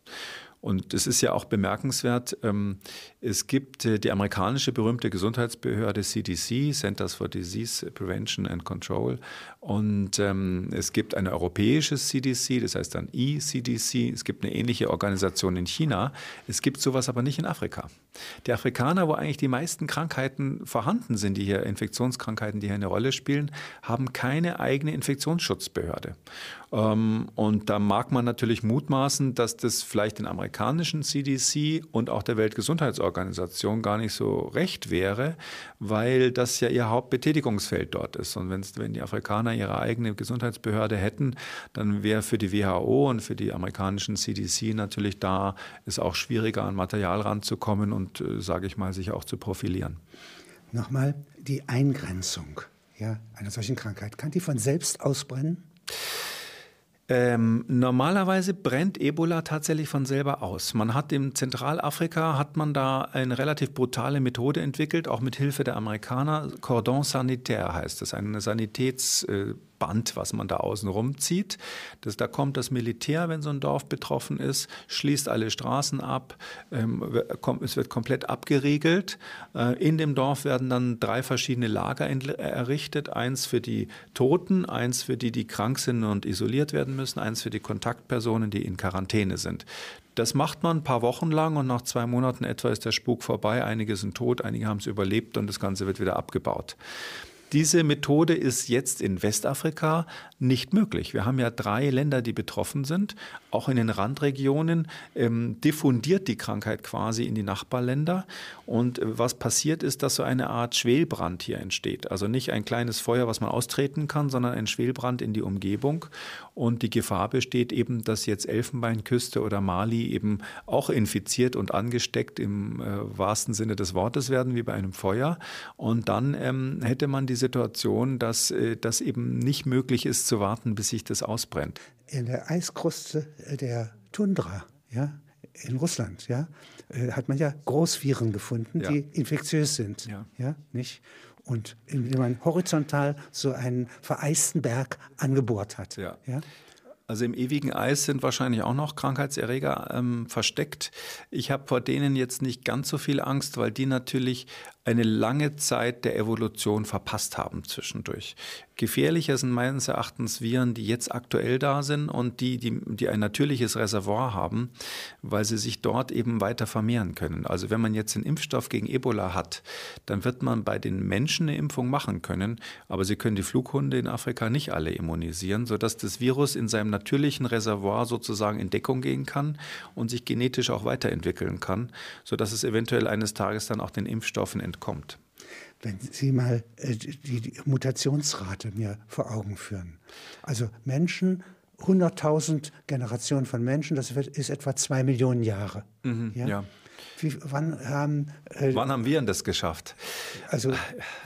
Und es ist ja auch bemerkenswert, ähm, es gibt äh, die amerikanische berühmte Gesundheitsbehörde CDC, Centers for Disease Prevention and Control, und ähm, es gibt eine europäische CDC, das heißt dann ECDC, es gibt eine ähnliche Organisation in China, es gibt sowas aber nicht in Afrika. Die Afrikaner, wo eigentlich die meisten Krankheiten vorhanden sind, die hier Infektionskrankheiten, die hier eine Rolle spielen, haben keine eigene Infektionsschutzbehörde. Ähm, und da mag man natürlich mutmaßen, dass das vielleicht den amerikanischen CDC und auch der Weltgesundheitsorganisation gar nicht so recht wäre, weil das ja ihr Hauptbetätigungsfeld dort ist. Und wenn die Afrikaner ihre eigene Gesundheitsbehörde hätten, dann wäre für die WHO und für die amerikanischen CDC natürlich da es auch schwieriger an Material ranzukommen und, äh, sage ich mal, sich auch zu profilieren. Nochmal die Eingrenzung ja, einer solchen Krankheit. Kann die von selbst ausbrennen? Ähm, normalerweise brennt Ebola tatsächlich von selber aus. Man hat in Zentralafrika hat man da eine relativ brutale Methode entwickelt, auch mit Hilfe der Amerikaner. Cordon sanitaire heißt das, eine Sanitäts äh, Band, was man da außen rumzieht. Das, da kommt das Militär, wenn so ein Dorf betroffen ist, schließt alle Straßen ab, ähm, kommt, es wird komplett abgeriegelt. Äh, in dem Dorf werden dann drei verschiedene Lager errichtet. Eins für die Toten, eins für die, die krank sind und isoliert werden müssen, eins für die Kontaktpersonen, die in Quarantäne sind. Das macht man ein paar Wochen lang und nach zwei Monaten etwa ist der Spuk vorbei. Einige sind tot, einige haben es überlebt und das Ganze wird wieder abgebaut. Diese Methode ist jetzt in Westafrika nicht möglich. Wir haben ja drei Länder, die betroffen sind. Auch in den Randregionen ähm, diffundiert die Krankheit quasi in die Nachbarländer. Und äh, was passiert ist, dass so eine Art Schwelbrand hier entsteht. Also nicht ein kleines Feuer, was man austreten kann, sondern ein Schwelbrand in die Umgebung. Und die Gefahr besteht eben, dass jetzt Elfenbeinküste oder Mali eben auch infiziert und angesteckt im äh, wahrsten Sinne des Wortes werden, wie bei einem Feuer. Und dann ähm, hätte man diese Situation, dass äh, das eben nicht möglich ist zu warten, bis sich das ausbrennt. In der Eiskruste der Tundra, ja, in Russland, ja, äh, hat man ja Großviren gefunden, ja. die infektiös sind, ja, ja nicht? Und indem man horizontal so einen vereisten Berg angebohrt hat. Ja. ja? Also im ewigen Eis sind wahrscheinlich auch noch Krankheitserreger ähm, versteckt. Ich habe vor denen jetzt nicht ganz so viel Angst, weil die natürlich eine lange Zeit der Evolution verpasst haben zwischendurch. Gefährlicher sind meines Erachtens Viren, die jetzt aktuell da sind und die, die, die ein natürliches Reservoir haben, weil sie sich dort eben weiter vermehren können. Also wenn man jetzt einen Impfstoff gegen Ebola hat, dann wird man bei den Menschen eine Impfung machen können, aber sie können die Flughunde in Afrika nicht alle immunisieren, sodass das Virus in seinem natürlichen Reservoir sozusagen in Deckung gehen kann und sich genetisch auch weiterentwickeln kann, sodass es eventuell eines Tages dann auch den Impfstoffen entkommt. Wenn Sie mal äh, die Mutationsrate mir vor Augen führen. Also Menschen, 100.000 Generationen von Menschen, das ist etwa zwei Millionen Jahre. Mhm, ja? ja. Wie, wann, haben, äh, wann haben Viren das geschafft? Also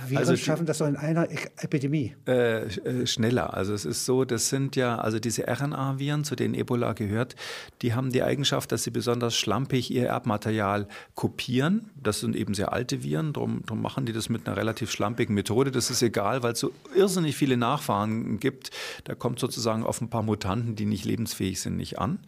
Viren also die, schaffen das doch in einer Epidemie. Äh, äh, schneller. Also es ist so, das sind ja, also diese RNA-Viren, zu denen Ebola gehört, die haben die Eigenschaft, dass sie besonders schlampig ihr Erbmaterial kopieren. Das sind eben sehr alte Viren, darum, darum machen die das mit einer relativ schlampigen Methode. Das ist egal, weil es so irrsinnig viele Nachfahren gibt. Da kommt sozusagen auf ein paar Mutanten, die nicht lebensfähig sind, nicht an.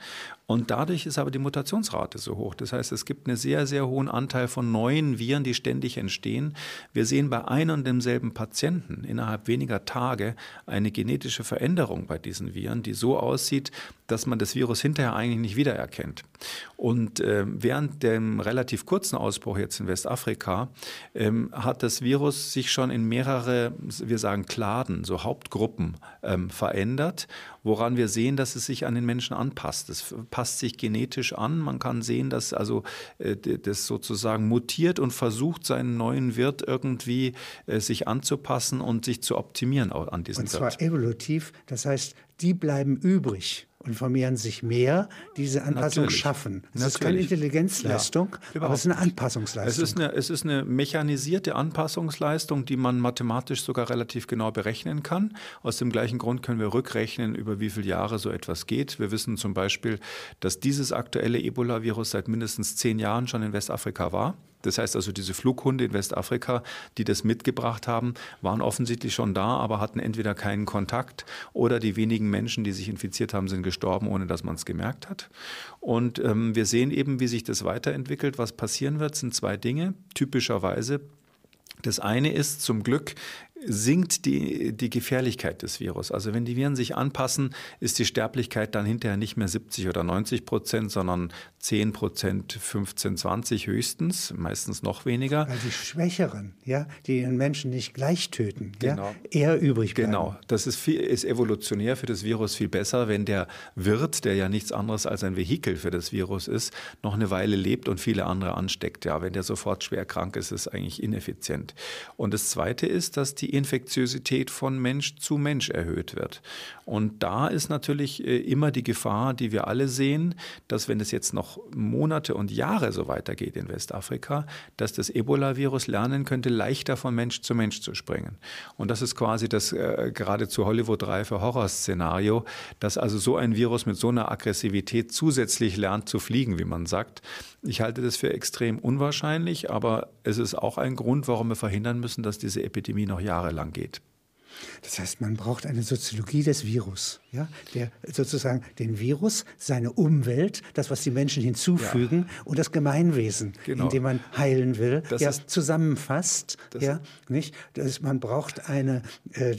Und dadurch ist aber die Mutationsrate so hoch. Das heißt, es gibt einen sehr, sehr hohen Anteil von neuen Viren, die ständig entstehen. Wir sehen bei einem und demselben Patienten innerhalb weniger Tage eine genetische Veränderung bei diesen Viren, die so aussieht, dass man das Virus hinterher eigentlich nicht wiedererkennt. Und äh, während dem relativ kurzen Ausbruch jetzt in Westafrika ähm, hat das Virus sich schon in mehrere, wir sagen Kladen, so Hauptgruppen ähm, verändert, woran wir sehen, dass es sich an den Menschen anpasst. Es passt sich genetisch an. Man kann sehen, dass also äh, das sozusagen mutiert und versucht, seinen neuen Wirt irgendwie äh, sich anzupassen und sich zu optimieren an diesen Und zwar Wirt. evolutiv, das heißt, die bleiben übrig und vermehren sich mehr, diese Anpassung Natürlich. schaffen. Es ist keine Intelligenzleistung, ja, aber es ist eine Anpassungsleistung. Es ist eine, es ist eine mechanisierte Anpassungsleistung, die man mathematisch sogar relativ genau berechnen kann. Aus dem gleichen Grund können wir rückrechnen, über wie viele Jahre so etwas geht. Wir wissen zum Beispiel, dass dieses aktuelle Ebola-Virus seit mindestens zehn Jahren schon in Westafrika war. Das heißt also, diese Flughunde in Westafrika, die das mitgebracht haben, waren offensichtlich schon da, aber hatten entweder keinen Kontakt oder die wenigen Menschen, die sich infiziert haben, sind gestorben, ohne dass man es gemerkt hat. Und ähm, wir sehen eben, wie sich das weiterentwickelt. Was passieren wird, sind zwei Dinge. Typischerweise das eine ist zum Glück sinkt die, die Gefährlichkeit des Virus. Also wenn die Viren sich anpassen, ist die Sterblichkeit dann hinterher nicht mehr 70 oder 90 Prozent, sondern 10 Prozent, 15, 20 höchstens, meistens noch weniger. Weil die Schwächeren, ja, die den Menschen nicht gleich töten, genau. ja, eher übrig bleiben. Genau, das ist, viel, ist evolutionär für das Virus viel besser, wenn der Wirt, der ja nichts anderes als ein Vehikel für das Virus ist, noch eine Weile lebt und viele andere ansteckt. Ja, wenn der sofort schwer krank ist, ist es eigentlich ineffizient. Und das Zweite ist, dass die die Infektiosität von Mensch zu Mensch erhöht wird. Und da ist natürlich äh, immer die Gefahr, die wir alle sehen, dass wenn es jetzt noch Monate und Jahre so weitergeht in Westafrika, dass das Ebola-Virus lernen könnte, leichter von Mensch zu Mensch zu springen. Und das ist quasi das äh, geradezu Hollywood-reife Horrorszenario, dass also so ein Virus mit so einer Aggressivität zusätzlich lernt zu fliegen, wie man sagt. Ich halte das für extrem unwahrscheinlich, aber es ist auch ein Grund, warum wir verhindern müssen, dass diese Epidemie noch Jahre Jahre lang geht. Das heißt, man braucht eine Soziologie des Virus, ja, der sozusagen den Virus, seine Umwelt, das, was die Menschen hinzufügen ja. und das Gemeinwesen, genau. in dem man heilen will, das ja, ist, zusammenfasst. Ja, nicht? Das, man braucht eine, äh,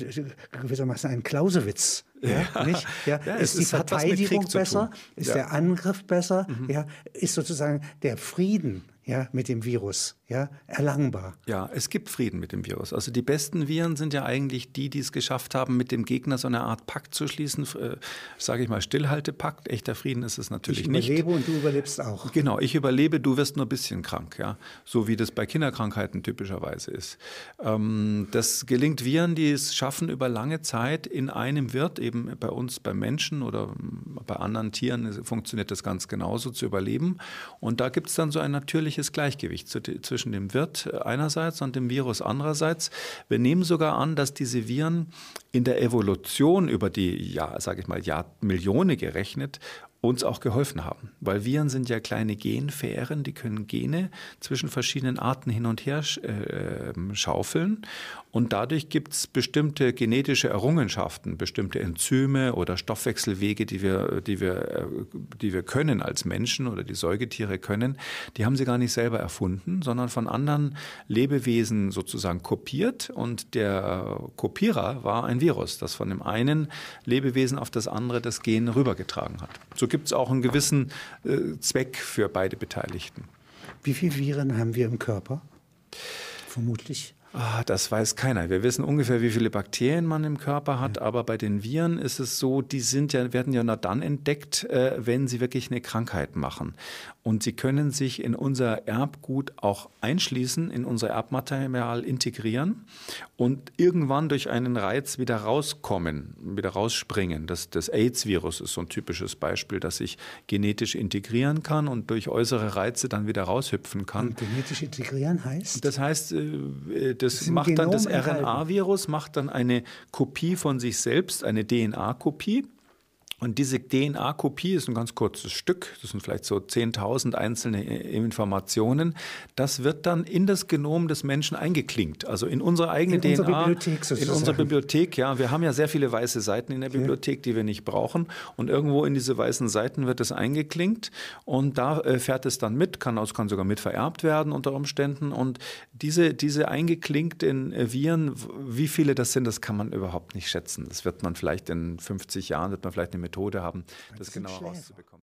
gewissermaßen einen Clausewitz. Ja, ja, nicht? Ja, ja ist die Verteidigung besser? Ist der Angriff besser? Mhm. Ja, ist sozusagen der Frieden ja, mit dem Virus, ja, erlangbar. Ja, es gibt Frieden mit dem Virus. Also die besten Viren sind ja eigentlich die, die es geschafft haben, mit dem Gegner so eine Art Pakt zu schließen, äh, sage ich mal Stillhaltepakt. Echter Frieden ist es natürlich nicht. Ich überlebe nicht. und du überlebst auch. Genau, ich überlebe, du wirst nur ein bisschen krank, ja, so wie das bei Kinderkrankheiten typischerweise ist. Ähm, das gelingt Viren, die es schaffen, über lange Zeit in einem Wirt, eben bei uns, bei Menschen oder bei anderen Tieren funktioniert das ganz genauso zu überleben. Und da gibt es dann so ein natürliches ungleiches Gleichgewicht zwischen dem Wirt einerseits und dem Virus andererseits. Wir nehmen sogar an, dass diese Viren in der Evolution über die, ja, sage ich mal, Jahrmillionen gerechnet uns auch geholfen haben. Weil Viren sind ja kleine Genfähren, die können Gene zwischen verschiedenen Arten hin und her äh, schaufeln. Und dadurch gibt es bestimmte genetische Errungenschaften, bestimmte Enzyme oder Stoffwechselwege, die wir, die, wir, äh, die wir können als Menschen oder die Säugetiere können. Die haben sie gar nicht selber erfunden, sondern von anderen Lebewesen sozusagen kopiert. Und der Kopierer war ein Virus, das von dem einen Lebewesen auf das andere das Gen rübergetragen hat. So gibt es auch einen gewissen äh, Zweck für beide Beteiligten. Wie viele Viren haben wir im Körper? Vermutlich. Ah, das weiß keiner. Wir wissen ungefähr, wie viele Bakterien man im Körper hat, ja. aber bei den Viren ist es so, die sind ja, werden ja nur dann entdeckt, äh, wenn sie wirklich eine Krankheit machen. Und sie können sich in unser Erbgut auch einschließen, in unser Erbmaterial integrieren und irgendwann durch einen Reiz wieder rauskommen, wieder rausspringen. Das, das AIDS-Virus ist so ein typisches Beispiel, dass sich genetisch integrieren kann und durch äußere Reize dann wieder raushüpfen kann. Und genetisch integrieren heißt? Das heißt, äh, das, das macht dann das RNA-Virus macht dann eine Kopie von sich selbst, eine DNA-Kopie und diese DNA-Kopie ist ein ganz kurzes Stück, das sind vielleicht so 10.000 einzelne Informationen. Das wird dann in das Genom des Menschen eingeklinkt, also in unsere eigene in DNA. Unsere Bibliothek sozusagen. In unsere Bibliothek, ja. Wir haben ja sehr viele weiße Seiten in der Bibliothek, die wir nicht brauchen. Und irgendwo in diese weißen Seiten wird es eingeklinkt und da äh, fährt es dann mit, kann, kann sogar mit vererbt werden unter Umständen. Und diese, diese eingeklinkten äh, Viren, wie viele das sind, das kann man überhaupt nicht schätzen. Das wird man vielleicht in 50 Jahren, wird man vielleicht eine Methode haben, das, das genauer rauszubekommen.